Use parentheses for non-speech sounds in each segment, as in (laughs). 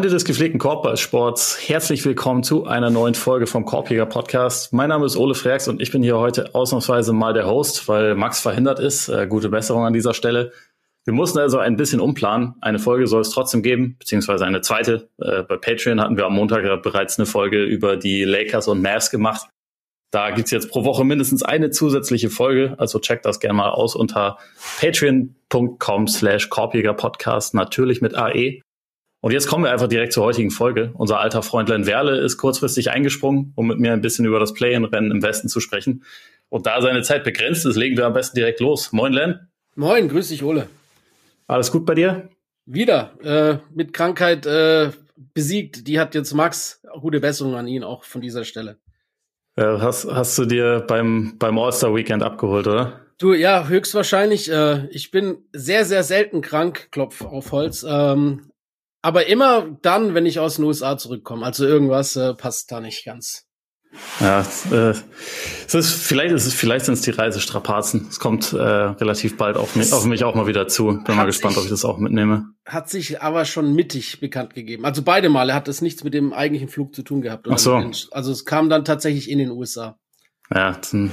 Freunde des gepflegten Korbballsports, herzlich willkommen zu einer neuen Folge vom Korbjäger Podcast. Mein Name ist Ole Freaks und ich bin hier heute ausnahmsweise mal der Host, weil Max verhindert ist. Äh, gute Besserung an dieser Stelle. Wir mussten also ein bisschen umplanen. Eine Folge soll es trotzdem geben, beziehungsweise eine zweite. Äh, bei Patreon hatten wir am Montag bereits eine Folge über die Lakers und Mavs gemacht. Da gibt's jetzt pro Woche mindestens eine zusätzliche Folge, also checkt das gerne mal aus unter patreon.com slash Korbjäger-Podcast, natürlich mit AE. Und jetzt kommen wir einfach direkt zur heutigen Folge. Unser alter Freund Len Werle ist kurzfristig eingesprungen, um mit mir ein bisschen über das Play-in-Rennen im Westen zu sprechen. Und da seine Zeit begrenzt ist, legen wir am besten direkt los. Moin, Len. Moin, grüß dich, Ole. Alles gut bei dir? Wieder. Äh, mit Krankheit äh, besiegt. Die hat jetzt Max. Gute Besserung an ihn auch von dieser Stelle. Äh, hast, hast du dir beim, beim All-Star-Weekend abgeholt, oder? Du, ja, höchstwahrscheinlich. Äh, ich bin sehr, sehr selten krank, Klopf auf Holz. Ähm, aber immer dann, wenn ich aus den USA zurückkomme. Also irgendwas äh, passt da nicht ganz. Ja, äh, es ist vielleicht ist es vielleicht sind es die Reisestrapazen. Es kommt äh, relativ bald auf mich, auf mich auch mal wieder zu. Bin mal gespannt, sich, ob ich das auch mitnehme. Hat sich aber schon mittig bekannt gegeben. Also beide Male hat es nichts mit dem eigentlichen Flug zu tun gehabt. Ach so. Also es kam dann tatsächlich in den USA. Ja, dann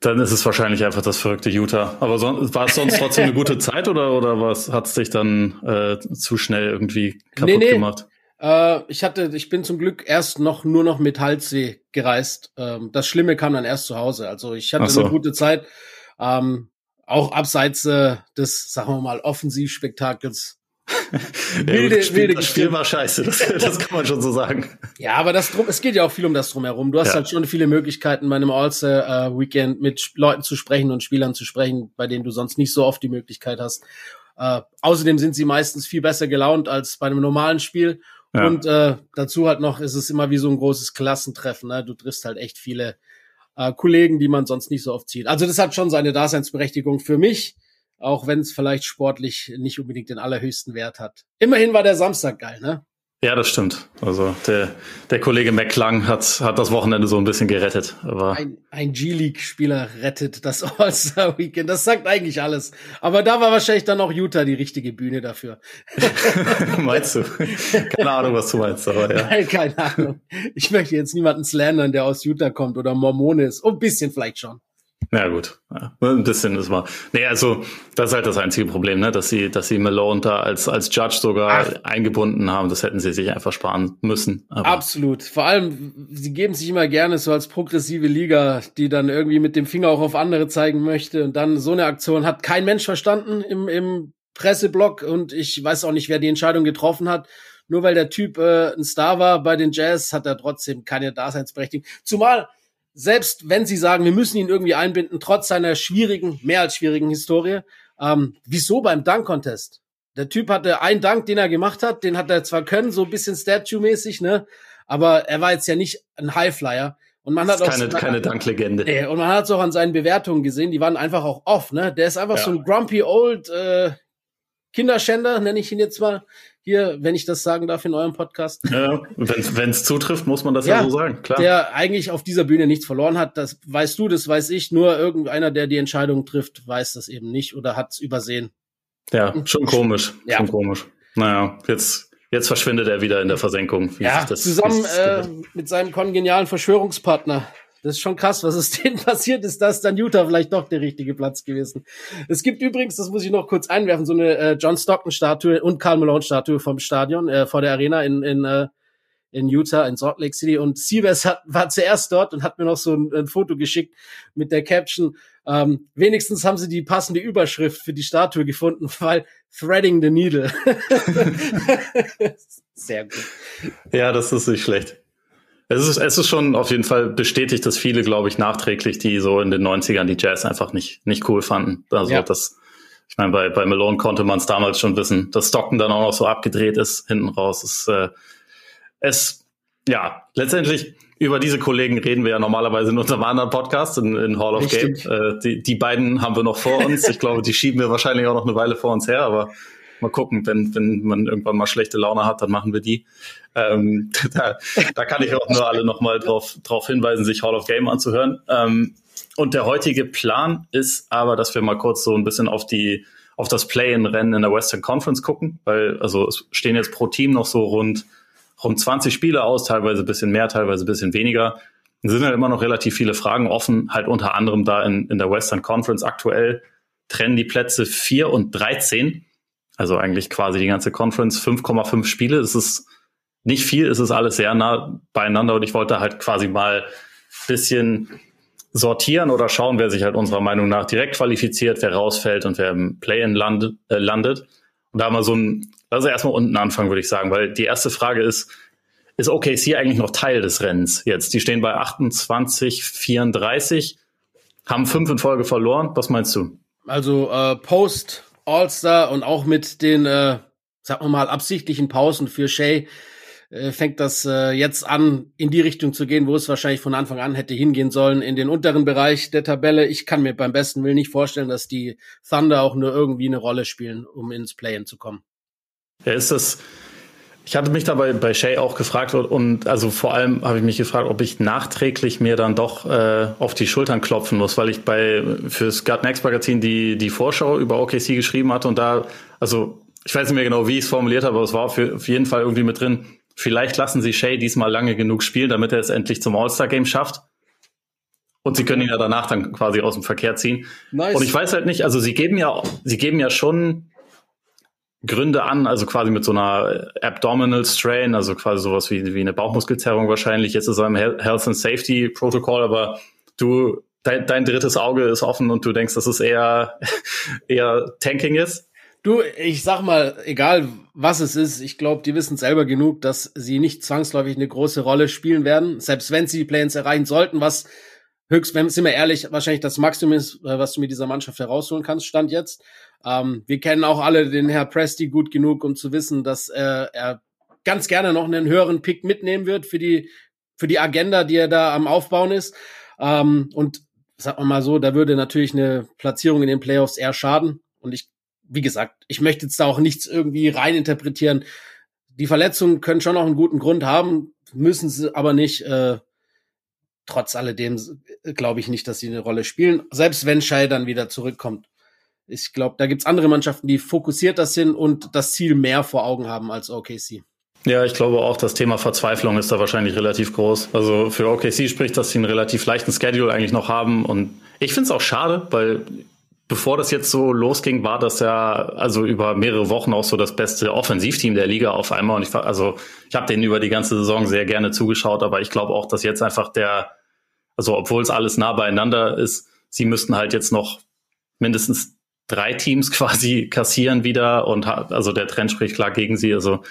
dann ist es wahrscheinlich einfach das verrückte Utah. Aber so, war es sonst trotzdem eine gute (laughs) Zeit oder, oder was hat es dich dann äh, zu schnell irgendwie kaputt nee, nee. gemacht? Äh, ich hatte, ich bin zum Glück erst noch nur noch mit Halsweh gereist. Ähm, das Schlimme kam dann erst zu Hause. Also ich hatte so. eine gute Zeit. Ähm, auch abseits äh, des, sagen wir mal, Offensivspektakels wilde, (laughs) ja, Spiel, wilde das Spiel war scheiße, das, (laughs) das, kann man schon so sagen. Ja, aber das drum, es geht ja auch viel um das drumherum. Du hast ja. halt schon viele Möglichkeiten bei einem All-Star-Weekend äh, mit Leuten zu sprechen und Spielern zu sprechen, bei denen du sonst nicht so oft die Möglichkeit hast. Äh, außerdem sind sie meistens viel besser gelaunt als bei einem normalen Spiel. Ja. Und äh, dazu halt noch ist es immer wie so ein großes Klassentreffen. Ne? Du triffst halt echt viele äh, Kollegen, die man sonst nicht so oft sieht. Also das hat schon seine Daseinsberechtigung für mich auch wenn es vielleicht sportlich nicht unbedingt den allerhöchsten Wert hat. Immerhin war der Samstag geil, ne? Ja, das stimmt. Also der, der Kollege McClung hat, hat das Wochenende so ein bisschen gerettet. Aber ein, ein G-League-Spieler rettet das (laughs) All-Star-Weekend. Das sagt eigentlich alles. Aber da war wahrscheinlich dann auch Utah die richtige Bühne dafür. (laughs) meinst du? Keine Ahnung, was du meinst, aber ja. Nein, keine Ahnung. Ich möchte jetzt niemanden slandern, der aus Utah kommt oder Mormone ist. Oh, ein bisschen vielleicht schon. Ja, gut. Ja, ein bisschen ist mal. Nee, also, das ist halt das einzige Problem, ne, dass sie, dass sie Malone da als, als Judge sogar Ach. eingebunden haben. Das hätten sie sich einfach sparen müssen. Aber Absolut. Vor allem, sie geben sich immer gerne so als progressive Liga, die dann irgendwie mit dem Finger auch auf andere zeigen möchte. Und dann so eine Aktion hat kein Mensch verstanden im, im Presseblock. Und ich weiß auch nicht, wer die Entscheidung getroffen hat. Nur weil der Typ äh, ein Star war bei den Jazz, hat er trotzdem keine Daseinsberechtigung. Zumal, selbst wenn sie sagen, wir müssen ihn irgendwie einbinden, trotz seiner schwierigen, mehr als schwierigen Historie, ähm, wieso beim Dunk-Contest? Der Typ hatte einen Dank, den er gemacht hat, den hat er zwar können, so ein bisschen Statue-mäßig, ne? Aber er war jetzt ja nicht ein Highflyer. Und man hat auch keine, keine Danklegende. Nee, und man hat es auch an seinen Bewertungen gesehen, die waren einfach auch off, ne? Der ist einfach ja. so ein grumpy old äh, Kinderschänder, nenne ich ihn jetzt mal hier, wenn ich das sagen darf in eurem Podcast. Ja, wenn es zutrifft, muss man das ja, ja, so sagen, klar. Der eigentlich auf dieser Bühne nichts verloren hat, das weißt du, das weiß ich, nur irgendeiner, der die Entscheidung trifft, weiß das eben nicht oder hat es übersehen. Ja, schon komisch, ja. schon komisch. Naja, jetzt, jetzt verschwindet er wieder in der Versenkung. ja, zusammen äh, mit seinem kongenialen Verschwörungspartner das ist schon krass, was ist (laughs) denen passiert ist. Das dann Utah vielleicht doch der richtige Platz gewesen. Es gibt übrigens, das muss ich noch kurz einwerfen, so eine äh, John Stockton-Statue und Karl Malone-Statue vom Stadion, äh, vor der Arena in, in, äh, in Utah, in Salt Lake City. Und Siebes hat, war zuerst dort und hat mir noch so ein, ein Foto geschickt mit der Caption. Ähm, wenigstens haben sie die passende Überschrift für die Statue gefunden, (laughs) weil Threading the Needle. (laughs) Sehr gut. Ja, das ist nicht schlecht. Es ist, es ist schon auf jeden Fall bestätigt, dass viele, glaube ich, nachträglich, die so in den 90ern die Jazz einfach nicht, nicht cool fanden. Also ja. das, ich meine, bei, bei Malone konnte man es damals schon wissen, dass Stockton dann auch noch so abgedreht ist, hinten raus. Es, äh, es ja, letztendlich über diese Kollegen reden wir ja normalerweise in unserem anderen Podcast, in, in Hall of Richtig. Game. Äh, die, die beiden haben wir noch vor uns. Ich glaube, die schieben wir wahrscheinlich auch noch eine Weile vor uns her, aber mal gucken, wenn, wenn man irgendwann mal schlechte Laune hat, dann machen wir die. Ähm, (laughs) da, da kann ich auch nur alle nochmal drauf, drauf hinweisen, sich Hall of Game anzuhören. Ähm, und der heutige Plan ist aber, dass wir mal kurz so ein bisschen auf die auf das Play-in-Rennen in der Western Conference gucken, weil also es stehen jetzt pro Team noch so rund, rund 20 Spiele aus, teilweise ein bisschen mehr, teilweise ein bisschen weniger. Es sind halt immer noch relativ viele Fragen offen, halt unter anderem da in, in der Western Conference aktuell trennen die Plätze 4 und 13. Also eigentlich quasi die ganze Conference 5,5 Spiele. Das ist nicht viel, es ist alles sehr nah beieinander und ich wollte halt quasi mal bisschen sortieren oder schauen, wer sich halt unserer Meinung nach direkt qualifiziert, wer rausfällt und wer im Play-in landet, äh, landet. Und da mal so ein, also erstmal unten anfangen, würde ich sagen, weil die erste Frage ist, ist OKC eigentlich noch Teil des Rennens jetzt? Die stehen bei 28, 34, haben fünf in Folge verloren. Was meinst du? Also äh, Post, All-Star und auch mit den, äh, sagen wir mal, absichtlichen Pausen für Shay äh, fängt das äh, jetzt an, in die Richtung zu gehen, wo es wahrscheinlich von Anfang an hätte hingehen sollen, in den unteren Bereich der Tabelle. Ich kann mir beim besten Willen nicht vorstellen, dass die Thunder auch nur irgendwie eine Rolle spielen, um ins Play-In zu kommen. Ja, ist das, ich hatte mich dabei bei Shay auch gefragt und also vor allem habe ich mich gefragt, ob ich nachträglich mir dann doch äh, auf die Schultern klopfen muss, weil ich bei fürs Gut Next Magazin die die Vorschau über OKC geschrieben hatte und da also ich weiß nicht mehr genau, wie ich es formuliert habe, aber es war für, auf jeden Fall irgendwie mit drin Vielleicht lassen sie Shay diesmal lange genug spielen, damit er es endlich zum All-Star-Game schafft. Und sie können ihn ja danach dann quasi aus dem Verkehr ziehen. Nice. Und ich weiß halt nicht, also sie geben ja, sie geben ja schon Gründe an, also quasi mit so einer Abdominal Strain, also quasi sowas wie, wie eine Bauchmuskelzerrung wahrscheinlich. Jetzt ist er im Health and Safety Protocol, aber du, dein, dein drittes Auge ist offen und du denkst, dass es eher, (laughs) eher Tanking ist. Du, ich sag mal, egal was es ist, ich glaube, die wissen selber genug, dass sie nicht zwangsläufig eine große Rolle spielen werden. Selbst wenn sie die Play-ins erreichen sollten, was höchst, wenn, sind wir ehrlich, wahrscheinlich das Maximum ist, äh, was du mit dieser Mannschaft herausholen kannst, stand jetzt. Ähm, wir kennen auch alle den Herr Presti gut genug, um zu wissen, dass äh, er ganz gerne noch einen höheren Pick mitnehmen wird für die, für die Agenda, die er da am Aufbauen ist. Ähm, und sag mal so, da würde natürlich eine Platzierung in den Playoffs eher schaden. Und ich wie gesagt, ich möchte jetzt da auch nichts irgendwie reininterpretieren. Die Verletzungen können schon auch einen guten Grund haben, müssen sie aber nicht. Äh, trotz alledem glaube ich nicht, dass sie eine Rolle spielen, selbst wenn Shai dann wieder zurückkommt. Ich glaube, da gibt's andere Mannschaften, die fokussierter sind und das Ziel mehr vor Augen haben als OKC. Ja, ich glaube auch, das Thema Verzweiflung ist da wahrscheinlich relativ groß. Also für OKC spricht, dass sie einen relativ leichten Schedule eigentlich noch haben. Und ich finde es auch schade, weil bevor das jetzt so losging, war das ja also über mehrere Wochen auch so das beste Offensivteam der Liga auf einmal. Und ich also ich habe denen über die ganze Saison sehr gerne zugeschaut, aber ich glaube auch, dass jetzt einfach der, also obwohl es alles nah beieinander ist, sie müssten halt jetzt noch mindestens drei Teams (laughs) quasi kassieren wieder und also der Trend spricht klar gegen sie. Also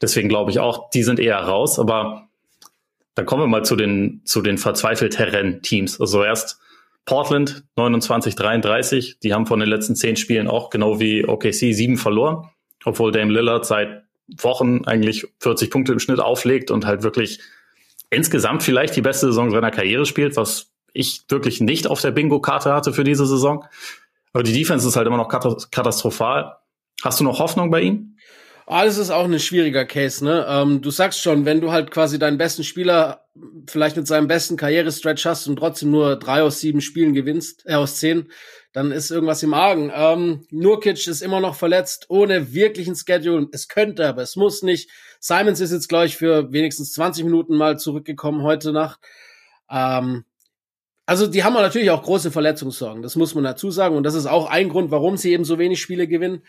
deswegen glaube ich auch, die sind eher raus. Aber dann kommen wir mal zu den zu den verzweifelteren Teams. Also erst Portland 29-33, die haben von den letzten zehn Spielen auch genau wie OKC sieben verloren, obwohl Dame Lillard seit Wochen eigentlich 40 Punkte im Schnitt auflegt und halt wirklich insgesamt vielleicht die beste Saison seiner Karriere spielt, was ich wirklich nicht auf der Bingo-Karte hatte für diese Saison. Aber die Defense ist halt immer noch katastrophal. Hast du noch Hoffnung bei ihm? Ah, das ist auch ein schwieriger Case, ne? Ähm, du sagst schon, wenn du halt quasi deinen besten Spieler vielleicht mit seinem besten Karrierestretch hast und trotzdem nur drei aus sieben Spielen gewinnst, äh, aus zehn, dann ist irgendwas im Argen. Ähm, Nurkic ist immer noch verletzt, ohne wirklichen Schedule. Es könnte, aber es muss nicht. Simons ist jetzt, glaube ich, für wenigstens 20 Minuten mal zurückgekommen heute Nacht. Ähm, also die haben natürlich auch große Verletzungssorgen, das muss man dazu sagen. Und das ist auch ein Grund, warum sie eben so wenig Spiele gewinnen.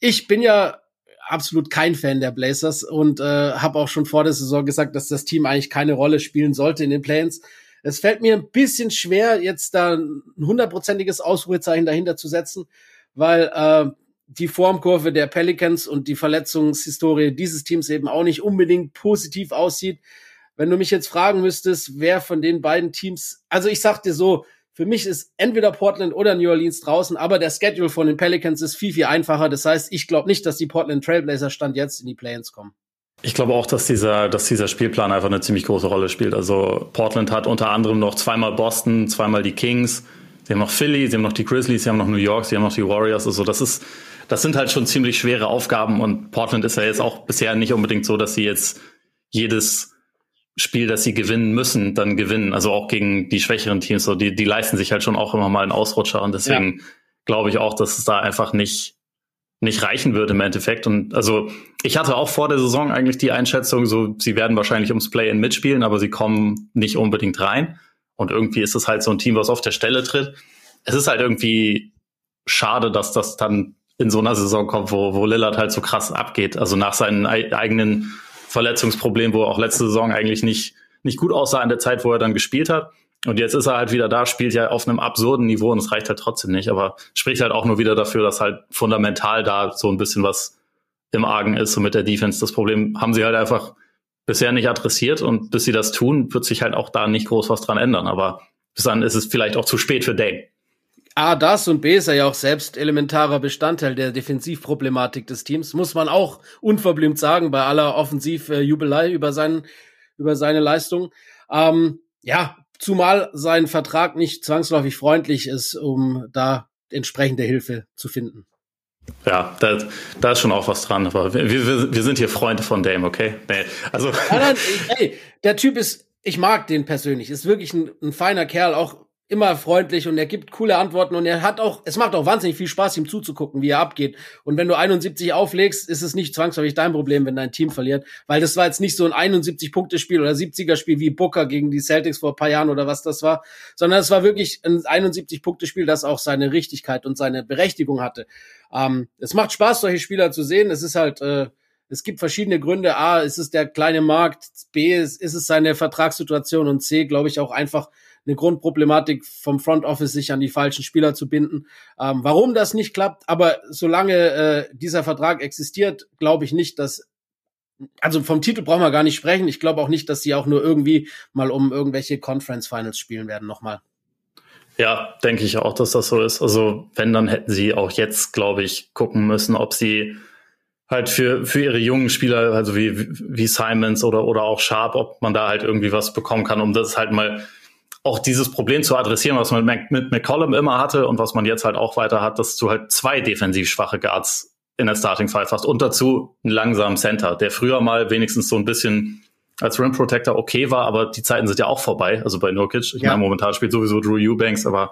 Ich bin ja absolut kein Fan der Blazers und äh, habe auch schon vor der Saison gesagt, dass das Team eigentlich keine Rolle spielen sollte in den Plans. Es fällt mir ein bisschen schwer, jetzt da ein hundertprozentiges Ausruhezeichen dahinter zu setzen, weil äh, die Formkurve der Pelicans und die Verletzungshistorie dieses Teams eben auch nicht unbedingt positiv aussieht. Wenn du mich jetzt fragen müsstest, wer von den beiden Teams, also ich sag dir so, für mich ist entweder Portland oder New Orleans draußen, aber der Schedule von den Pelicans ist viel, viel einfacher. Das heißt, ich glaube nicht, dass die Portland Trailblazer Stand jetzt in die Play-ins kommen. Ich glaube auch, dass dieser, dass dieser Spielplan einfach eine ziemlich große Rolle spielt. Also Portland hat unter anderem noch zweimal Boston, zweimal die Kings, sie haben noch Philly, sie haben noch die Grizzlies, sie haben noch New York, sie haben noch die Warriors. Also das ist, das sind halt schon ziemlich schwere Aufgaben und Portland ist ja jetzt auch bisher nicht unbedingt so, dass sie jetzt jedes Spiel, das sie gewinnen müssen, dann gewinnen. Also auch gegen die schwächeren Teams. So, die, die leisten sich halt schon auch immer mal einen Ausrutscher und deswegen ja. glaube ich auch, dass es da einfach nicht, nicht reichen würde im Endeffekt. Und also ich hatte auch vor der Saison eigentlich die Einschätzung, so sie werden wahrscheinlich ums Play-in mitspielen, aber sie kommen nicht unbedingt rein. Und irgendwie ist es halt so ein Team, was auf der Stelle tritt. Es ist halt irgendwie schade, dass das dann in so einer Saison kommt, wo, wo Lillard halt so krass abgeht. Also nach seinen eigenen Verletzungsproblemen, wo er auch letzte Saison eigentlich nicht, nicht gut aussah in der Zeit, wo er dann gespielt hat. Und jetzt ist er halt wieder da, spielt ja auf einem absurden Niveau und es reicht halt trotzdem nicht. Aber spricht halt auch nur wieder dafür, dass halt fundamental da so ein bisschen was im Argen ist. Und mit der Defense das Problem haben sie halt einfach bisher nicht adressiert. Und bis sie das tun, wird sich halt auch da nicht groß was dran ändern. Aber bis dann ist es vielleicht auch zu spät für Dame. A, das und B ist er ja auch selbst elementarer Bestandteil der Defensivproblematik des Teams, muss man auch unverblümt sagen, bei aller Offensivjubelei über, seinen, über seine Leistung. Ähm, ja, zumal sein Vertrag nicht zwangsläufig freundlich ist, um da entsprechende Hilfe zu finden. Ja, da, da ist schon auch was dran, aber wir, wir, wir sind hier Freunde von Dame, okay? Nee, also. Nein, nein, ey, der Typ ist, ich mag den persönlich, ist wirklich ein, ein feiner Kerl, auch immer freundlich und er gibt coole Antworten und er hat auch, es macht auch wahnsinnig viel Spaß, ihm zuzugucken, wie er abgeht. Und wenn du 71 auflegst, ist es nicht zwangsläufig dein Problem, wenn dein Team verliert, weil das war jetzt nicht so ein 71-Punkte-Spiel oder 70er-Spiel wie Booker gegen die Celtics vor ein paar Jahren oder was das war, sondern es war wirklich ein 71-Punkte-Spiel, das auch seine Richtigkeit und seine Berechtigung hatte. Ähm, es macht Spaß, solche Spieler zu sehen. Es ist halt, äh, es gibt verschiedene Gründe. A, ist es der kleine Markt. B, ist, ist es seine Vertragssituation. Und C, glaube ich, auch einfach eine Grundproblematik vom Front Office, sich an die falschen Spieler zu binden. Ähm, warum das nicht klappt, aber solange äh, dieser Vertrag existiert, glaube ich nicht, dass also vom Titel brauchen wir gar nicht sprechen. Ich glaube auch nicht, dass sie auch nur irgendwie mal um irgendwelche Conference Finals spielen werden nochmal. Ja, denke ich auch, dass das so ist. Also wenn, dann hätten sie auch jetzt, glaube ich, gucken müssen, ob sie halt für, für ihre jungen Spieler, also wie, wie Simons oder, oder auch Sharp, ob man da halt irgendwie was bekommen kann, um das halt mal auch dieses Problem zu adressieren, was man mit, McCollum immer hatte und was man jetzt halt auch weiter hat, dass du halt zwei defensiv schwache Guards in der Starting Five hast und dazu einen langsamen Center, der früher mal wenigstens so ein bisschen als Rim Protector okay war, aber die Zeiten sind ja auch vorbei. Also bei Nurkic, ich ja. meine, momentan spielt sowieso Drew Eubanks, aber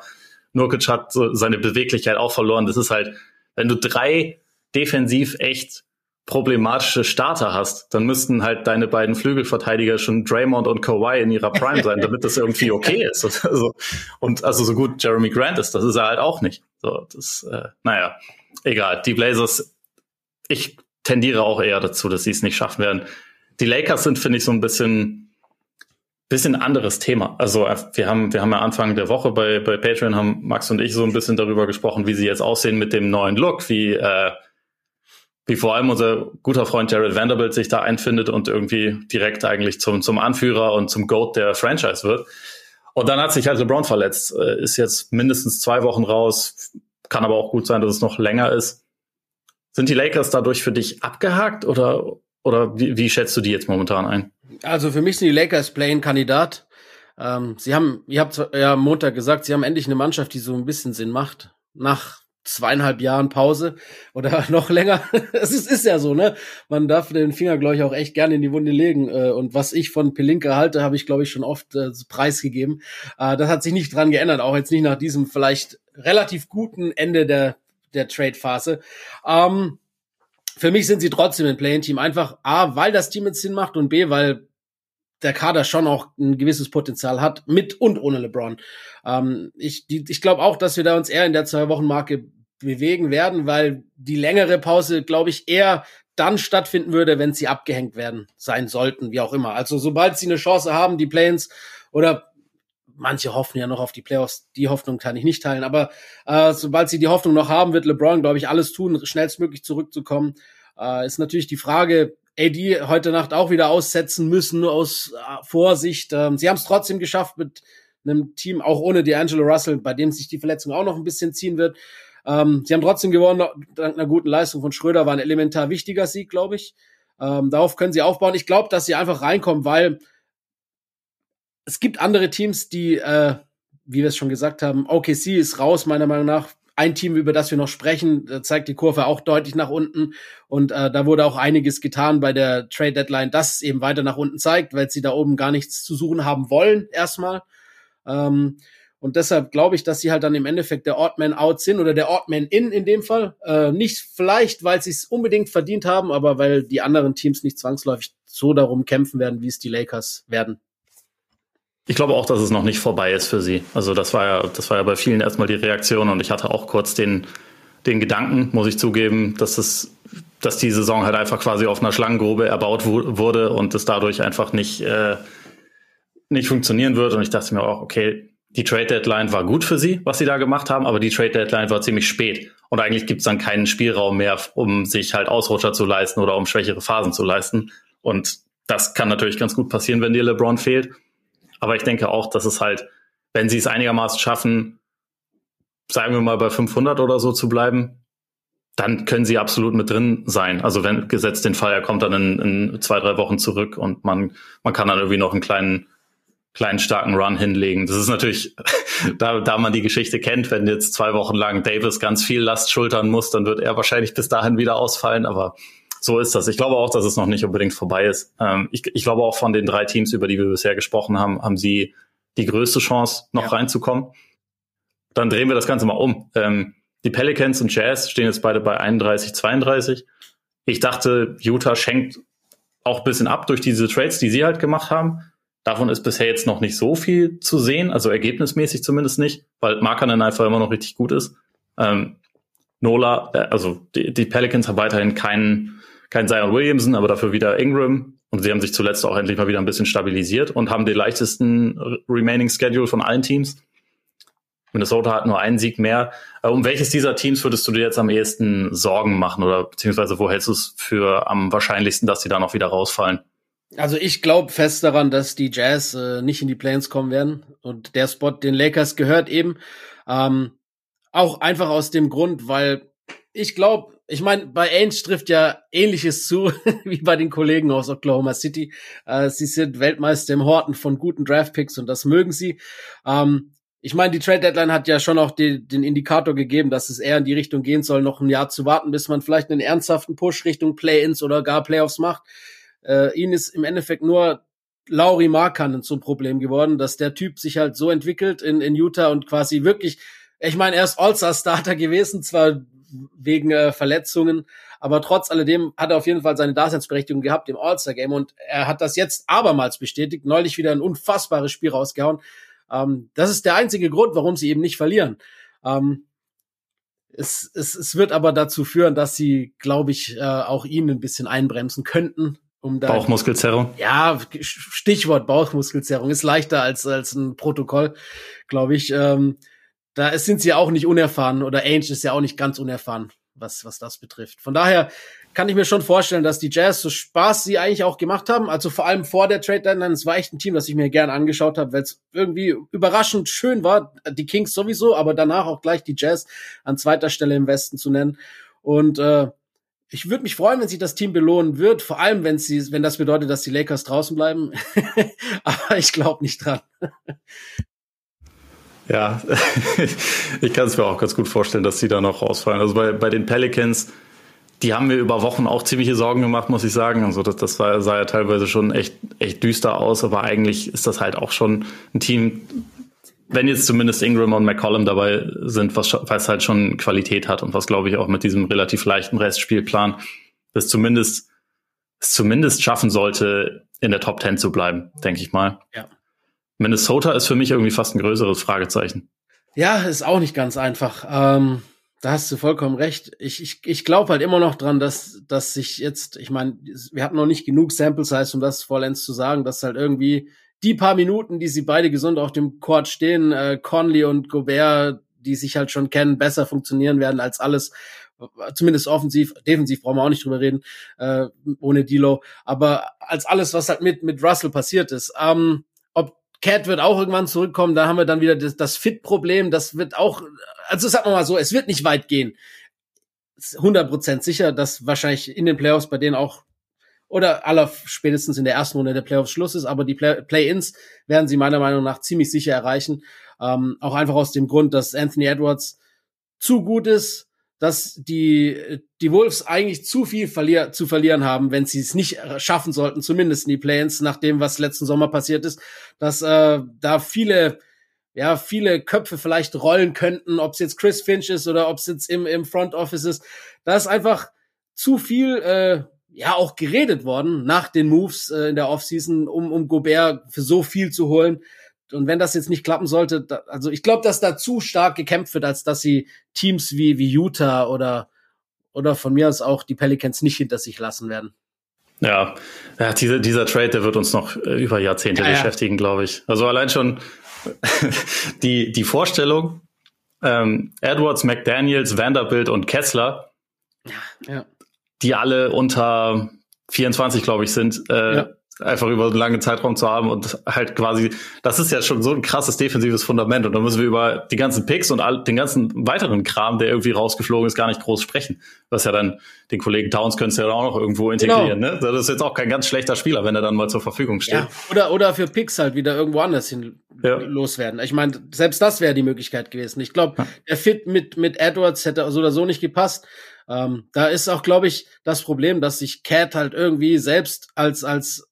Nurkic hat so seine Beweglichkeit auch verloren. Das ist halt, wenn du drei defensiv echt problematische Starter hast, dann müssten halt deine beiden Flügelverteidiger schon Draymond und Kawhi in ihrer Prime sein, (laughs) damit das irgendwie okay ist. Also, und also so gut Jeremy Grant ist, das ist er halt auch nicht. So, das, äh, naja, egal. Die Blazers, ich tendiere auch eher dazu, dass sie es nicht schaffen werden. Die Lakers sind, finde ich, so ein bisschen, bisschen anderes Thema. Also wir haben, wir haben ja Anfang der Woche bei, bei Patreon haben Max und ich so ein bisschen darüber gesprochen, wie sie jetzt aussehen mit dem neuen Look, wie äh, wie vor allem unser guter Freund Jared Vanderbilt sich da einfindet und irgendwie direkt eigentlich zum, zum Anführer und zum GOAT der Franchise wird. Und dann hat sich halt LeBron verletzt, äh, ist jetzt mindestens zwei Wochen raus, kann aber auch gut sein, dass es noch länger ist. Sind die Lakers dadurch für dich abgehakt oder, oder wie, wie schätzt du die jetzt momentan ein? Also für mich sind die Lakers Play-in-Kandidat. Ähm, sie haben, ihr habt ja Montag gesagt, sie haben endlich eine Mannschaft, die so ein bisschen Sinn macht. Nach zweieinhalb Jahren Pause oder (laughs) noch länger. Es ist, ist ja so, ne? Man darf den Finger, glaube ich, auch echt gerne in die Wunde legen. Äh, und was ich von Pelinka halte, habe ich, glaube ich, schon oft äh, preisgegeben. Äh, das hat sich nicht dran geändert, auch jetzt nicht nach diesem vielleicht relativ guten Ende der, der Trade-Phase. Ähm, für mich sind sie trotzdem ein Play-In-Team. Einfach A, weil das Team jetzt Sinn macht und B, weil der Kader schon auch ein gewisses Potenzial hat, mit und ohne LeBron. Ähm, ich ich glaube auch, dass wir da uns eher in der Zwei-Wochen-Marke bewegen werden, weil die längere Pause, glaube ich, eher dann stattfinden würde, wenn sie abgehängt werden sein sollten, wie auch immer. Also sobald sie eine Chance haben, die Planes oder manche hoffen ja noch auf die Playoffs, die Hoffnung kann ich nicht teilen, aber äh, sobald sie die Hoffnung noch haben, wird LeBron, glaube ich, alles tun, schnellstmöglich zurückzukommen. Äh, ist natürlich die Frage, AD heute Nacht auch wieder aussetzen müssen, aus äh, Vorsicht. Ähm, sie haben es trotzdem geschafft mit einem Team, auch ohne D'Angelo Russell, bei dem sich die Verletzung auch noch ein bisschen ziehen wird. Ähm, sie haben trotzdem gewonnen, dank einer guten Leistung von Schröder, war ein elementar wichtiger Sieg, glaube ich. Ähm, darauf können sie aufbauen. Ich glaube, dass sie einfach reinkommen, weil es gibt andere Teams, die, äh, wie wir es schon gesagt haben, OKC ist raus, meiner Meinung nach, ein Team, über das wir noch sprechen, zeigt die Kurve auch deutlich nach unten. Und äh, da wurde auch einiges getan bei der Trade Deadline, das eben weiter nach unten zeigt, weil sie da oben gar nichts zu suchen haben wollen, erstmal. Ähm, Und deshalb glaube ich, dass sie halt dann im Endeffekt der Oddman out sind oder der Oddman in in dem Fall. Äh, nicht vielleicht, weil sie es unbedingt verdient haben, aber weil die anderen Teams nicht zwangsläufig so darum kämpfen werden, wie es die Lakers werden. Ich glaube auch, dass es noch nicht vorbei ist für sie. Also das war ja, das war ja bei vielen erstmal die Reaktion und ich hatte auch kurz den, den Gedanken, muss ich zugeben, dass es, dass die Saison halt einfach quasi auf einer Schlangengrube erbaut wurde und es dadurch einfach nicht, äh, nicht funktionieren wird. Und ich dachte mir auch, okay, die Trade Deadline war gut für sie, was sie da gemacht haben, aber die Trade Deadline war ziemlich spät. Und eigentlich gibt es dann keinen Spielraum mehr, um sich halt Ausrutscher zu leisten oder um schwächere Phasen zu leisten. Und das kann natürlich ganz gut passieren, wenn dir LeBron fehlt. Aber ich denke auch, dass es halt, wenn sie es einigermaßen schaffen, sagen wir mal bei 500 oder so zu bleiben, dann können sie absolut mit drin sein. Also wenn gesetzt den Fall, er kommt dann in, in zwei, drei Wochen zurück und man, man kann dann irgendwie noch einen kleinen, kleinen starken Run hinlegen. Das ist natürlich, (laughs) da, da man die Geschichte kennt, wenn jetzt zwei Wochen lang Davis ganz viel Last schultern muss, dann wird er wahrscheinlich bis dahin wieder ausfallen. Aber so ist das. Ich glaube auch, dass es noch nicht unbedingt vorbei ist. Ähm, ich, ich, glaube auch von den drei Teams, über die wir bisher gesprochen haben, haben sie die größte Chance, noch ja. reinzukommen. Dann drehen wir das Ganze mal um. Ähm, die Pelicans und Jazz stehen jetzt beide bei 31, 32. Ich dachte, Utah schenkt auch ein bisschen ab durch diese Trades, die sie halt gemacht haben. Davon ist bisher jetzt noch nicht so viel zu sehen, also ergebnismäßig zumindest nicht, weil Markanen einfach immer noch richtig gut ist. Ähm, Nola, äh, also die, die Pelicans haben weiterhin keinen kein Zion Williamson, aber dafür wieder Ingram. Und sie haben sich zuletzt auch endlich mal wieder ein bisschen stabilisiert und haben den leichtesten Remaining Schedule von allen Teams. Minnesota hat nur einen Sieg mehr. Äh, um welches dieser Teams würdest du dir jetzt am ehesten Sorgen machen oder beziehungsweise wo hältst du es für am wahrscheinlichsten, dass sie da noch wieder rausfallen? Also ich glaube fest daran, dass die Jazz äh, nicht in die Plains kommen werden und der Spot den Lakers gehört eben. Ähm, auch einfach aus dem Grund, weil ich glaube, ich meine, bei Ainge trifft ja ähnliches zu (laughs) wie bei den Kollegen aus Oklahoma City. Äh, sie sind Weltmeister im Horten von guten Draftpicks und das mögen sie. Ähm, ich meine, die Trade Deadline hat ja schon auch die, den Indikator gegeben, dass es eher in die Richtung gehen soll, noch ein Jahr zu warten, bis man vielleicht einen ernsthaften Push Richtung Play-ins oder gar Playoffs macht. Äh, ihnen ist im Endeffekt nur Lauri Markkanen zum Problem geworden, dass der Typ sich halt so entwickelt in, in Utah und quasi wirklich, ich meine, er ist All-Star-Starter gewesen, zwar wegen äh, Verletzungen. Aber trotz alledem hat er auf jeden Fall seine Daseinsberechtigung gehabt im All-Star-Game und er hat das jetzt abermals bestätigt, neulich wieder ein unfassbares Spiel rausgehauen. Ähm, das ist der einzige Grund, warum sie eben nicht verlieren. Ähm, es, es, es wird aber dazu führen, dass sie, glaube ich, äh, auch ihn ein bisschen einbremsen könnten. Um da, Bauchmuskelzerrung? Ja, Stichwort Bauchmuskelzerrung ist leichter als, als ein Protokoll, glaube ich. Ähm, da sind sie auch nicht unerfahren oder Ainge ist ja auch nicht ganz unerfahren, was, was das betrifft. Von daher kann ich mir schon vorstellen, dass die Jazz so Spaß sie eigentlich auch gemacht haben. Also vor allem vor der Trade Deadline. Es war echt ein Team, das ich mir gerne angeschaut habe, weil es irgendwie überraschend schön war. Die Kings sowieso, aber danach auch gleich die Jazz an zweiter Stelle im Westen zu nennen. Und äh, ich würde mich freuen, wenn sich das Team belohnen wird, vor allem wenn sie, wenn das bedeutet, dass die Lakers draußen bleiben. (laughs) aber ich glaube nicht dran. Ja, (laughs) ich kann es mir auch ganz gut vorstellen, dass sie da noch rausfallen. Also bei, bei den Pelicans, die haben mir über Wochen auch ziemliche Sorgen gemacht, muss ich sagen. Also das, das sah, sah ja teilweise schon echt, echt düster aus, aber eigentlich ist das halt auch schon ein Team, wenn jetzt zumindest Ingram und McCollum dabei sind, was, was halt schon Qualität hat und was, glaube ich, auch mit diesem relativ leichten Restspielplan das zumindest, es zumindest schaffen sollte, in der Top Ten zu bleiben, denke ich mal. Ja. Minnesota ist für mich irgendwie fast ein größeres Fragezeichen. Ja, ist auch nicht ganz einfach. Ähm, da hast du vollkommen recht. Ich, ich, ich glaube halt immer noch dran, dass, dass sich jetzt, ich meine, wir hatten noch nicht genug Sample Size, um das vollends zu sagen, dass halt irgendwie die paar Minuten, die sie beide gesund auf dem Court stehen, äh, Conley und Gobert, die sich halt schon kennen, besser funktionieren werden als alles, zumindest offensiv, defensiv brauchen wir auch nicht drüber reden, äh, ohne Dilo, aber als alles, was halt mit, mit Russell passiert ist. Ähm, Cat wird auch irgendwann zurückkommen, da haben wir dann wieder das, das Fit-Problem, das wird auch, also sagen wir mal so, es wird nicht weit gehen. 100% sicher, dass wahrscheinlich in den Playoffs bei denen auch oder aller spätestens in der ersten Runde der Playoffs Schluss ist, aber die Play-ins werden sie meiner Meinung nach ziemlich sicher erreichen. Ähm, auch einfach aus dem Grund, dass Anthony Edwards zu gut ist, dass die, die Wolves eigentlich zu viel verlier zu verlieren haben, wenn sie es nicht schaffen sollten, zumindest in die Play-ins, nach dem, was letzten Sommer passiert ist, dass äh, da viele ja, viele Köpfe vielleicht rollen könnten, ob es jetzt Chris Finch ist oder ob es jetzt im, im Front Office ist. Da ist einfach zu viel, äh, ja, auch geredet worden nach den Moves äh, in der Offseason, um, um Gobert für so viel zu holen. Und wenn das jetzt nicht klappen sollte, da, also ich glaube, dass da zu stark gekämpft wird, als dass sie Teams wie, wie Utah oder, oder von mir aus auch die Pelicans nicht hinter sich lassen werden. Ja, ja diese, dieser Trade, der wird uns noch äh, über Jahrzehnte ja, beschäftigen, ja. glaube ich. Also allein schon (laughs) die, die Vorstellung, ähm, Edwards, McDaniels, Vanderbilt und Kessler, ja, ja. die alle unter 24, glaube ich, sind, äh, einfach über einen langen Zeitraum zu haben und halt quasi, das ist ja schon so ein krasses defensives Fundament und da müssen wir über die ganzen Picks und all, den ganzen weiteren Kram, der irgendwie rausgeflogen ist, gar nicht groß sprechen. Was ja dann den Kollegen Towns könntest du ja auch noch irgendwo integrieren, genau. ne? Das ist jetzt auch kein ganz schlechter Spieler, wenn er dann mal zur Verfügung steht. Ja, oder, oder für Picks halt wieder irgendwo anders hin ja. loswerden. Ich meine, selbst das wäre die Möglichkeit gewesen. Ich glaube, ja. der Fit mit, mit Edwards hätte so oder so nicht gepasst. Ähm, da ist auch, glaube ich, das Problem, dass sich Cat halt irgendwie selbst als, als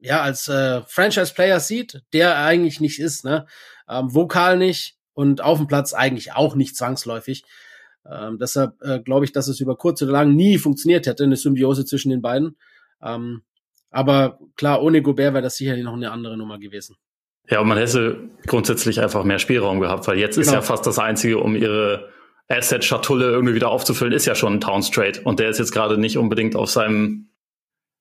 ja, als äh, Franchise-Player sieht, der eigentlich nicht ist, ne? Ähm, vokal nicht und auf dem Platz eigentlich auch nicht zwangsläufig. Ähm, deshalb äh, glaube ich, dass es über kurz oder lang nie funktioniert hätte, eine Symbiose zwischen den beiden. Ähm, aber klar, ohne Gobert wäre das sicherlich noch eine andere Nummer gewesen. Ja, und man hätte grundsätzlich einfach mehr Spielraum gehabt, weil jetzt genau. ist ja fast das Einzige, um ihre Asset-Schatulle irgendwie wieder aufzufüllen, ist ja schon ein Towns Trade. Und der ist jetzt gerade nicht unbedingt auf seinem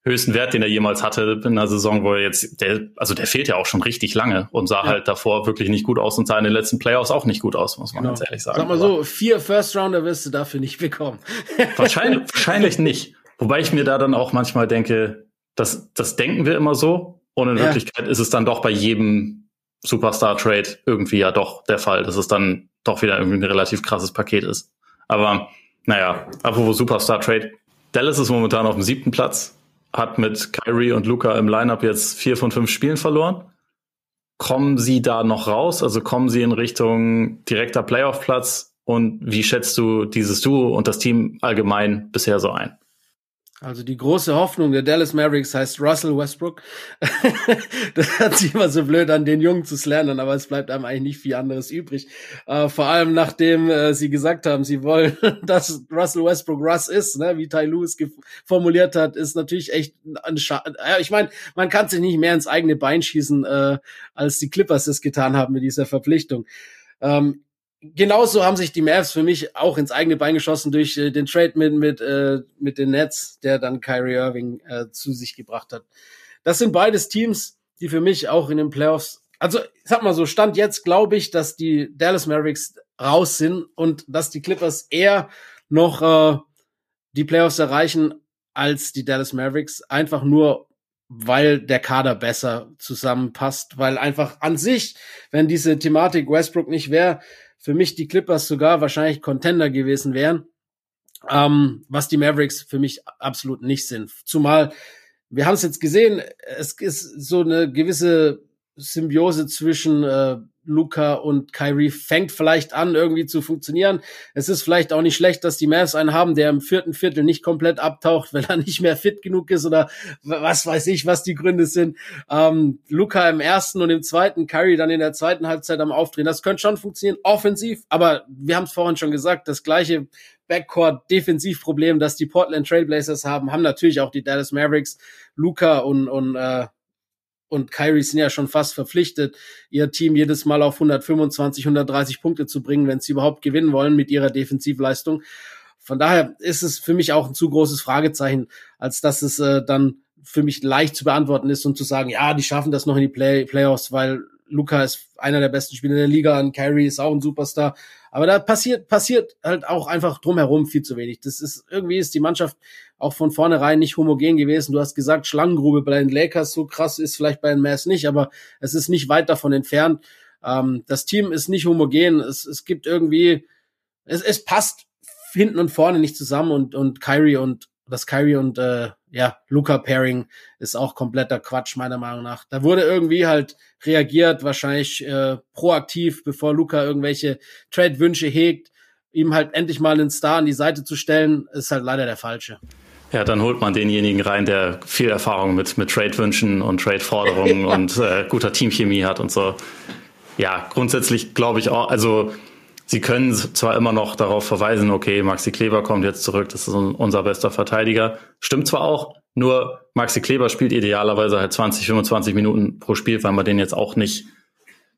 höchsten Wert, den er jemals hatte in einer Saison, wo er jetzt, der, also der fehlt ja auch schon richtig lange und sah ja. halt davor wirklich nicht gut aus und sah in den letzten Playoffs auch nicht gut aus, muss man genau. ganz ehrlich sagen. Sag mal so, vier First Rounder wirst du dafür nicht bekommen. (laughs) wahrscheinlich, wahrscheinlich nicht. Wobei ich mir da dann auch manchmal denke, das, das denken wir immer so und in ja. Wirklichkeit ist es dann doch bei jedem Superstar-Trade irgendwie ja doch der Fall, dass es dann doch wieder irgendwie ein relativ krasses Paket ist. Aber naja, apropos Superstar-Trade, Dallas ist momentan auf dem siebten Platz hat mit Kyrie und Luca im Lineup jetzt vier von fünf Spielen verloren. Kommen Sie da noch raus? Also kommen Sie in Richtung direkter Playoff-Platz? Und wie schätzt du dieses Duo und das Team allgemein bisher so ein? Also die große Hoffnung der Dallas Mavericks heißt Russell Westbrook. (laughs) das hört sich immer so blöd an, den Jungen zu lernen, aber es bleibt einem eigentlich nicht viel anderes übrig. Äh, vor allem nachdem äh, sie gesagt haben, sie wollen, (laughs) dass Russell Westbrook Russ ist, ne, wie Ty Lewis formuliert hat, ist natürlich echt ein Schaden. Ich meine, man kann sich nicht mehr ins eigene Bein schießen, äh, als die Clippers es getan haben mit dieser Verpflichtung. Ähm, genauso haben sich die Mavs für mich auch ins eigene Bein geschossen durch äh, den Trade mit, mit, äh, mit den Nets, der dann Kyrie Irving äh, zu sich gebracht hat. Das sind beides Teams, die für mich auch in den Playoffs, also ich sag mal so, Stand jetzt glaube ich, dass die Dallas Mavericks raus sind und dass die Clippers eher noch äh, die Playoffs erreichen als die Dallas Mavericks, einfach nur weil der Kader besser zusammenpasst, weil einfach an sich, wenn diese Thematik Westbrook nicht wäre, für mich die Clippers sogar wahrscheinlich Contender gewesen wären, ähm, was die Mavericks für mich absolut nicht sind. Zumal wir haben es jetzt gesehen, es ist so eine gewisse Symbiose zwischen äh, Luca und Kyrie fängt vielleicht an, irgendwie zu funktionieren. Es ist vielleicht auch nicht schlecht, dass die Mavs einen haben, der im vierten Viertel nicht komplett abtaucht, (laughs) weil er nicht mehr fit genug ist oder was weiß ich, was die Gründe sind. Ähm, Luca im ersten und im zweiten, Kyrie dann in der zweiten Halbzeit am Aufdrehen. Das könnte schon funktionieren, offensiv, aber wir haben es vorhin schon gesagt, das gleiche Backcourt-Defensivproblem, das die Portland Trailblazers haben, haben natürlich auch die Dallas Mavericks. Luca und, und äh, und Kyrie sind ja schon fast verpflichtet, ihr Team jedes Mal auf 125, 130 Punkte zu bringen, wenn sie überhaupt gewinnen wollen mit ihrer Defensivleistung. Von daher ist es für mich auch ein zu großes Fragezeichen, als dass es äh, dann für mich leicht zu beantworten ist und zu sagen, ja, die schaffen das noch in die Play Playoffs, weil Luca ist einer der besten Spieler der Liga und Kyrie ist auch ein Superstar. Aber da passiert, passiert halt auch einfach drumherum viel zu wenig. Das ist, irgendwie ist die Mannschaft auch von vornherein nicht homogen gewesen. Du hast gesagt, Schlangengrube bei den Lakers, so krass ist vielleicht bei den Mavs nicht, aber es ist nicht weit davon entfernt. Ähm, das Team ist nicht homogen. Es, es gibt irgendwie, es, es passt hinten und vorne nicht zusammen und, und Kyrie und das Kyrie und äh, ja, Luca Pairing ist auch kompletter Quatsch, meiner Meinung nach. Da wurde irgendwie halt reagiert, wahrscheinlich äh, proaktiv, bevor Luca irgendwelche Trade-Wünsche hegt, ihm halt endlich mal einen Star an die Seite zu stellen, ist halt leider der falsche. Ja, dann holt man denjenigen rein, der viel Erfahrung mit, mit Trade-Wünschen und Trade-Forderungen ja. (laughs) und äh, guter Teamchemie hat und so. ja, grundsätzlich glaube ich auch, also sie können zwar immer noch darauf verweisen, okay, Maxi Kleber kommt jetzt zurück, das ist unser bester Verteidiger. Stimmt zwar auch, nur Maxi Kleber spielt idealerweise halt 20, 25 Minuten pro Spiel, weil man den jetzt auch nicht,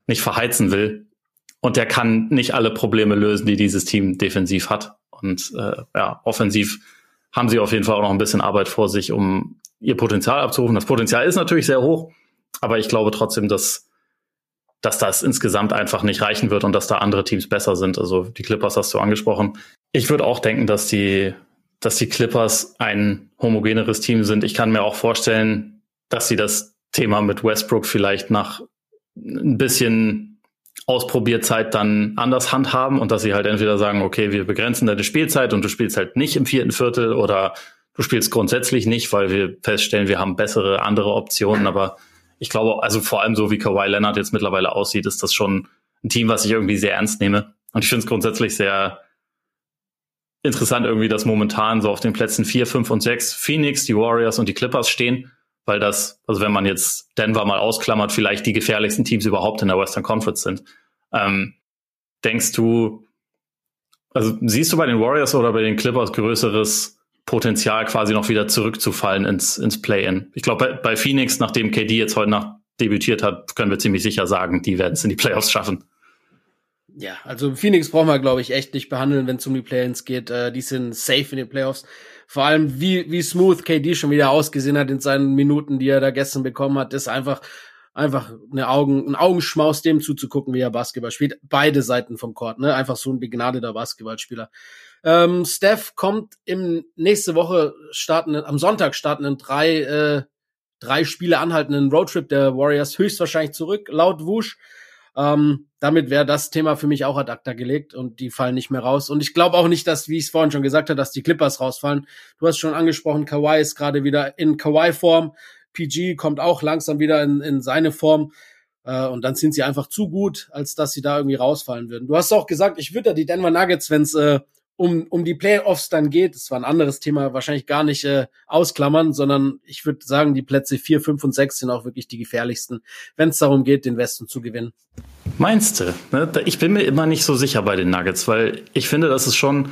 nicht verheizen will. Und der kann nicht alle Probleme lösen, die dieses Team defensiv hat. Und äh, ja, offensiv haben sie auf jeden Fall auch noch ein bisschen Arbeit vor sich, um ihr Potenzial abzurufen. Das Potenzial ist natürlich sehr hoch, aber ich glaube trotzdem, dass, dass das insgesamt einfach nicht reichen wird und dass da andere Teams besser sind. Also die Clippers hast du angesprochen. Ich würde auch denken, dass die, dass die Clippers ein homogeneres Team sind. Ich kann mir auch vorstellen, dass sie das Thema mit Westbrook vielleicht nach ein bisschen Ausprobierzeit dann anders handhaben und dass sie halt entweder sagen, okay, wir begrenzen deine Spielzeit und du spielst halt nicht im vierten Viertel oder du spielst grundsätzlich nicht, weil wir feststellen, wir haben bessere andere Optionen. Aber ich glaube, also vor allem so wie Kawhi Leonard jetzt mittlerweile aussieht, ist das schon ein Team, was ich irgendwie sehr ernst nehme. Und ich finde es grundsätzlich sehr interessant irgendwie, dass momentan so auf den Plätzen vier, fünf und sechs Phoenix, die Warriors und die Clippers stehen weil das, also wenn man jetzt Denver mal ausklammert, vielleicht die gefährlichsten Teams überhaupt in der Western Conference sind. Ähm, denkst du, also siehst du bei den Warriors oder bei den Clippers größeres Potenzial, quasi noch wieder zurückzufallen ins, ins Play-In? Ich glaube, bei, bei Phoenix, nachdem KD jetzt heute Nacht debütiert hat, können wir ziemlich sicher sagen, die werden es in die Playoffs schaffen. Ja, also Phoenix brauchen wir, glaube ich, echt nicht behandeln, wenn es um die Play-ins geht. Äh, die sind safe in den Playoffs. Vor allem, wie, wie smooth KD schon wieder ausgesehen hat in seinen Minuten, die er da gestern bekommen hat, ist einfach, einfach eine Augen, ein Augenschmaus dem zuzugucken, wie er Basketball spielt. Beide Seiten vom Court, ne? Einfach so ein begnadeter Basketballspieler. Ähm, Steph kommt im nächste Woche starten, am Sonntag startenden drei, äh, drei Spiele anhaltenden Roadtrip der Warriors höchstwahrscheinlich zurück, laut Wush. Ähm, damit wäre das Thema für mich auch ad acta gelegt und die fallen nicht mehr raus. Und ich glaube auch nicht, dass, wie ich es vorhin schon gesagt habe, dass die Clippers rausfallen. Du hast schon angesprochen, Kawhi ist gerade wieder in Kawhi-Form. PG kommt auch langsam wieder in, in seine Form. Äh, und dann sind sie einfach zu gut, als dass sie da irgendwie rausfallen würden. Du hast auch gesagt, ich würde ja die Denver Nuggets, wenn es äh, um, um die Playoffs dann geht, das war ein anderes Thema, wahrscheinlich gar nicht äh, ausklammern, sondern ich würde sagen, die Plätze vier, fünf und sechs sind auch wirklich die gefährlichsten, wenn es darum geht, den Westen zu gewinnen. Meinst du? Ne, ich bin mir immer nicht so sicher bei den Nuggets, weil ich finde, das ist schon,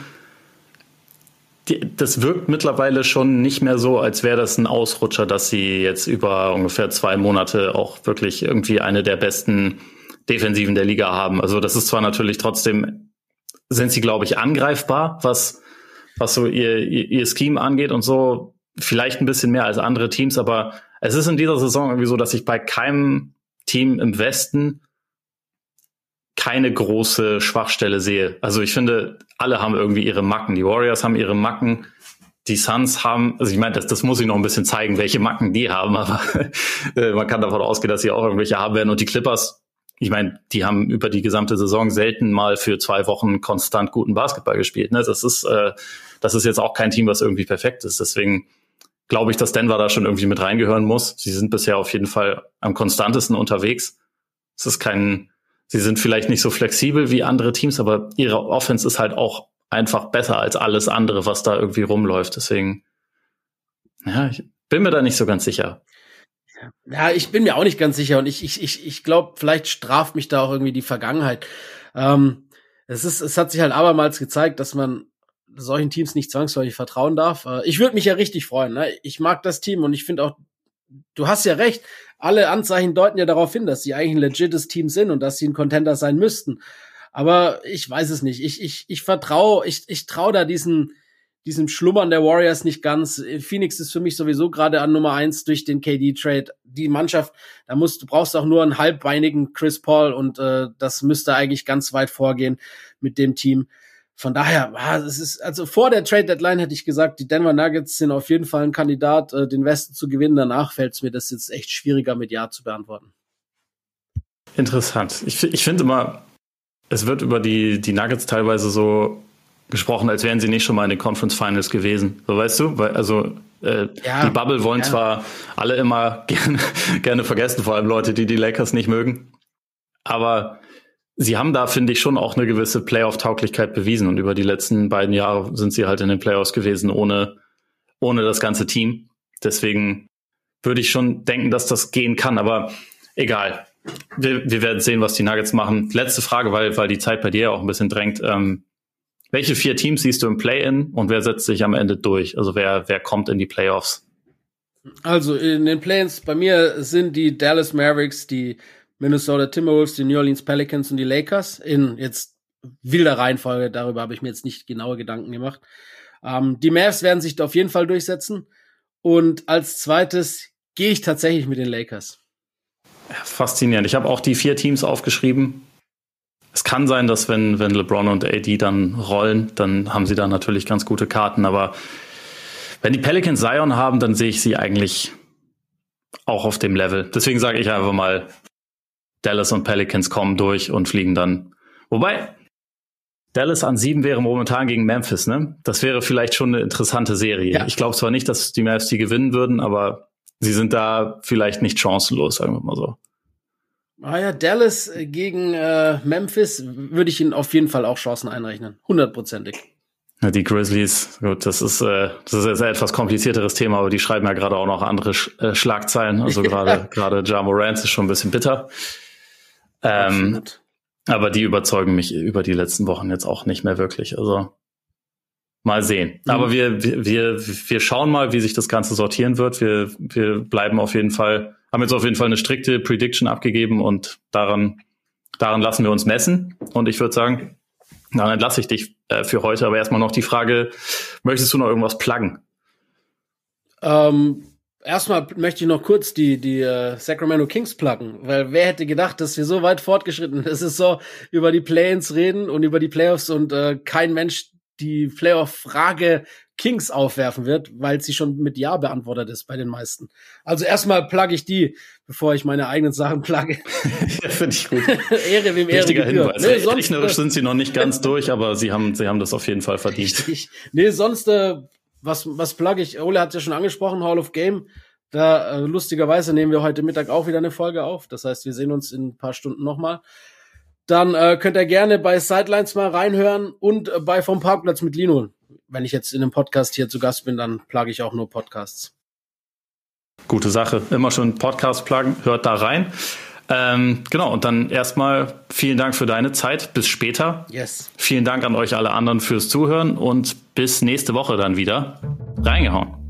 das wirkt mittlerweile schon nicht mehr so, als wäre das ein Ausrutscher, dass sie jetzt über ungefähr zwei Monate auch wirklich irgendwie eine der besten Defensiven der Liga haben. Also das ist zwar natürlich trotzdem sind sie, glaube ich, angreifbar, was, was so ihr, ihr, ihr Scheme angeht und so. Vielleicht ein bisschen mehr als andere Teams, aber es ist in dieser Saison irgendwie so, dass ich bei keinem Team im Westen keine große Schwachstelle sehe. Also ich finde, alle haben irgendwie ihre Macken. Die Warriors haben ihre Macken. Die Suns haben, also ich meine, das, das muss ich noch ein bisschen zeigen, welche Macken die haben, (laughs) aber äh, man kann davon ausgehen, dass sie auch irgendwelche haben werden. Und die Clippers ich meine, die haben über die gesamte Saison selten mal für zwei Wochen konstant guten Basketball gespielt. Ne? Das ist, äh, das ist jetzt auch kein Team, was irgendwie perfekt ist. Deswegen glaube ich, dass Denver da schon irgendwie mit reingehören muss. Sie sind bisher auf jeden Fall am konstantesten unterwegs. Es ist kein, sie sind vielleicht nicht so flexibel wie andere Teams, aber ihre Offense ist halt auch einfach besser als alles andere, was da irgendwie rumläuft. Deswegen, ja, ich bin mir da nicht so ganz sicher. Ja, ich bin mir auch nicht ganz sicher und ich, ich, ich, ich glaube, vielleicht straft mich da auch irgendwie die Vergangenheit. Ähm, es ist, es hat sich halt abermals gezeigt, dass man solchen Teams nicht zwangsläufig vertrauen darf. Äh, ich würde mich ja richtig freuen. Ne? Ich mag das Team und ich finde auch, du hast ja recht. Alle Anzeichen deuten ja darauf hin, dass sie eigentlich ein legites Team sind und dass sie ein Contender sein müssten. Aber ich weiß es nicht. Ich, ich, ich vertraue, ich, ich traue da diesen, diesem Schlummern der Warriors nicht ganz. Phoenix ist für mich sowieso gerade an Nummer eins durch den KD-Trade. Die Mannschaft, da musst du brauchst auch nur einen halbbeinigen Chris Paul und äh, das müsste eigentlich ganz weit vorgehen mit dem Team. Von daher, ah, es ist, also vor der Trade Deadline hätte ich gesagt, die Denver Nuggets sind auf jeden Fall ein Kandidat, äh, den Westen zu gewinnen. Danach fällt es mir das jetzt echt schwieriger mit Ja zu beantworten. Interessant. Ich, ich finde immer, es wird über die, die Nuggets teilweise so gesprochen, als wären sie nicht schon mal in den Conference Finals gewesen. So weißt du? Weil, also äh, ja, die Bubble wollen ja. zwar alle immer (laughs) gerne, gerne vergessen, vor allem Leute, die die Lakers nicht mögen. Aber sie haben da, finde ich, schon auch eine gewisse Playoff-Tauglichkeit bewiesen. Und über die letzten beiden Jahre sind sie halt in den Playoffs gewesen, ohne, ohne das ganze Team. Deswegen würde ich schon denken, dass das gehen kann. Aber egal. wir, wir werden sehen, was die Nuggets machen. Letzte Frage, weil, weil die Zeit bei dir auch ein bisschen drängt. Ähm, welche vier Teams siehst du im Play-In und wer setzt sich am Ende durch? Also wer, wer kommt in die Playoffs? Also in den Play-ins bei mir sind die Dallas Mavericks, die Minnesota Timberwolves, die New Orleans Pelicans und die Lakers in jetzt wilder Reihenfolge. Darüber habe ich mir jetzt nicht genaue Gedanken gemacht. Ähm, die Mavs werden sich da auf jeden Fall durchsetzen. Und als zweites gehe ich tatsächlich mit den Lakers. Faszinierend. Ich habe auch die vier Teams aufgeschrieben. Es kann sein, dass wenn, wenn LeBron und AD dann rollen, dann haben sie da natürlich ganz gute Karten. Aber wenn die Pelicans Zion haben, dann sehe ich sie eigentlich auch auf dem Level. Deswegen sage ich einfach mal, Dallas und Pelicans kommen durch und fliegen dann. Wobei, Dallas an sieben wäre momentan gegen Memphis, ne? Das wäre vielleicht schon eine interessante Serie. Ja. Ich glaube zwar nicht, dass die Mavs die gewinnen würden, aber sie sind da vielleicht nicht chancenlos, sagen wir mal so. Ah ja, Dallas gegen äh, Memphis würde ich ihnen auf jeden Fall auch Chancen einrechnen. Hundertprozentig. Ja, die Grizzlies, gut, das ist, äh, das ist jetzt ein etwas komplizierteres Thema, aber die schreiben ja gerade auch noch andere Sch äh, Schlagzeilen. Also (laughs) gerade gerade Ja Morant ist schon ein bisschen bitter. Ähm, aber die überzeugen mich über die letzten Wochen jetzt auch nicht mehr wirklich. Also mal sehen. Mhm. Aber wir, wir, wir schauen mal, wie sich das Ganze sortieren wird. Wir, wir bleiben auf jeden Fall, haben jetzt auf jeden Fall eine strikte Prediction abgegeben und daran, daran lassen wir uns messen. Und ich würde sagen, dann entlasse ich dich äh, für heute. Aber erstmal noch die Frage, möchtest du noch irgendwas pluggen? Ähm, Erstmal möchte ich noch kurz die, die uh, Sacramento Kings pluggen, weil wer hätte gedacht, dass wir so weit fortgeschritten Es ist so, über die Play-ins reden und über die Playoffs und uh, kein Mensch die Playoff-Frage Kings aufwerfen wird, weil sie schon mit Ja beantwortet ist bei den meisten. Also erstmal plugge ich die, bevor ich meine eigenen Sachen plugge. (laughs) ja, finde ich gut. (laughs) Ehre wem Ehre Richtiger Hinweis. Nee, sonst, Rechnerisch sind sie noch nicht ganz (laughs) durch, aber sie haben, sie haben das auf jeden Fall verdient. Richtig. Nee, sonst äh, was, was plug ich? Ole hat ja schon angesprochen, Hall of Game. Da äh, lustigerweise nehmen wir heute Mittag auch wieder eine Folge auf. Das heißt, wir sehen uns in ein paar Stunden nochmal. Dann äh, könnt ihr gerne bei Sidelines mal reinhören und äh, bei vom Parkplatz mit Lino. Wenn ich jetzt in einem Podcast hier zu Gast bin, dann plage ich auch nur Podcasts. Gute Sache. Immer schon Podcast pluggen. Hört da rein. Ähm, genau, und dann erstmal vielen Dank für deine Zeit. Bis später. Yes. Vielen Dank an euch alle anderen fürs Zuhören und bis nächste Woche dann wieder. Reingehauen.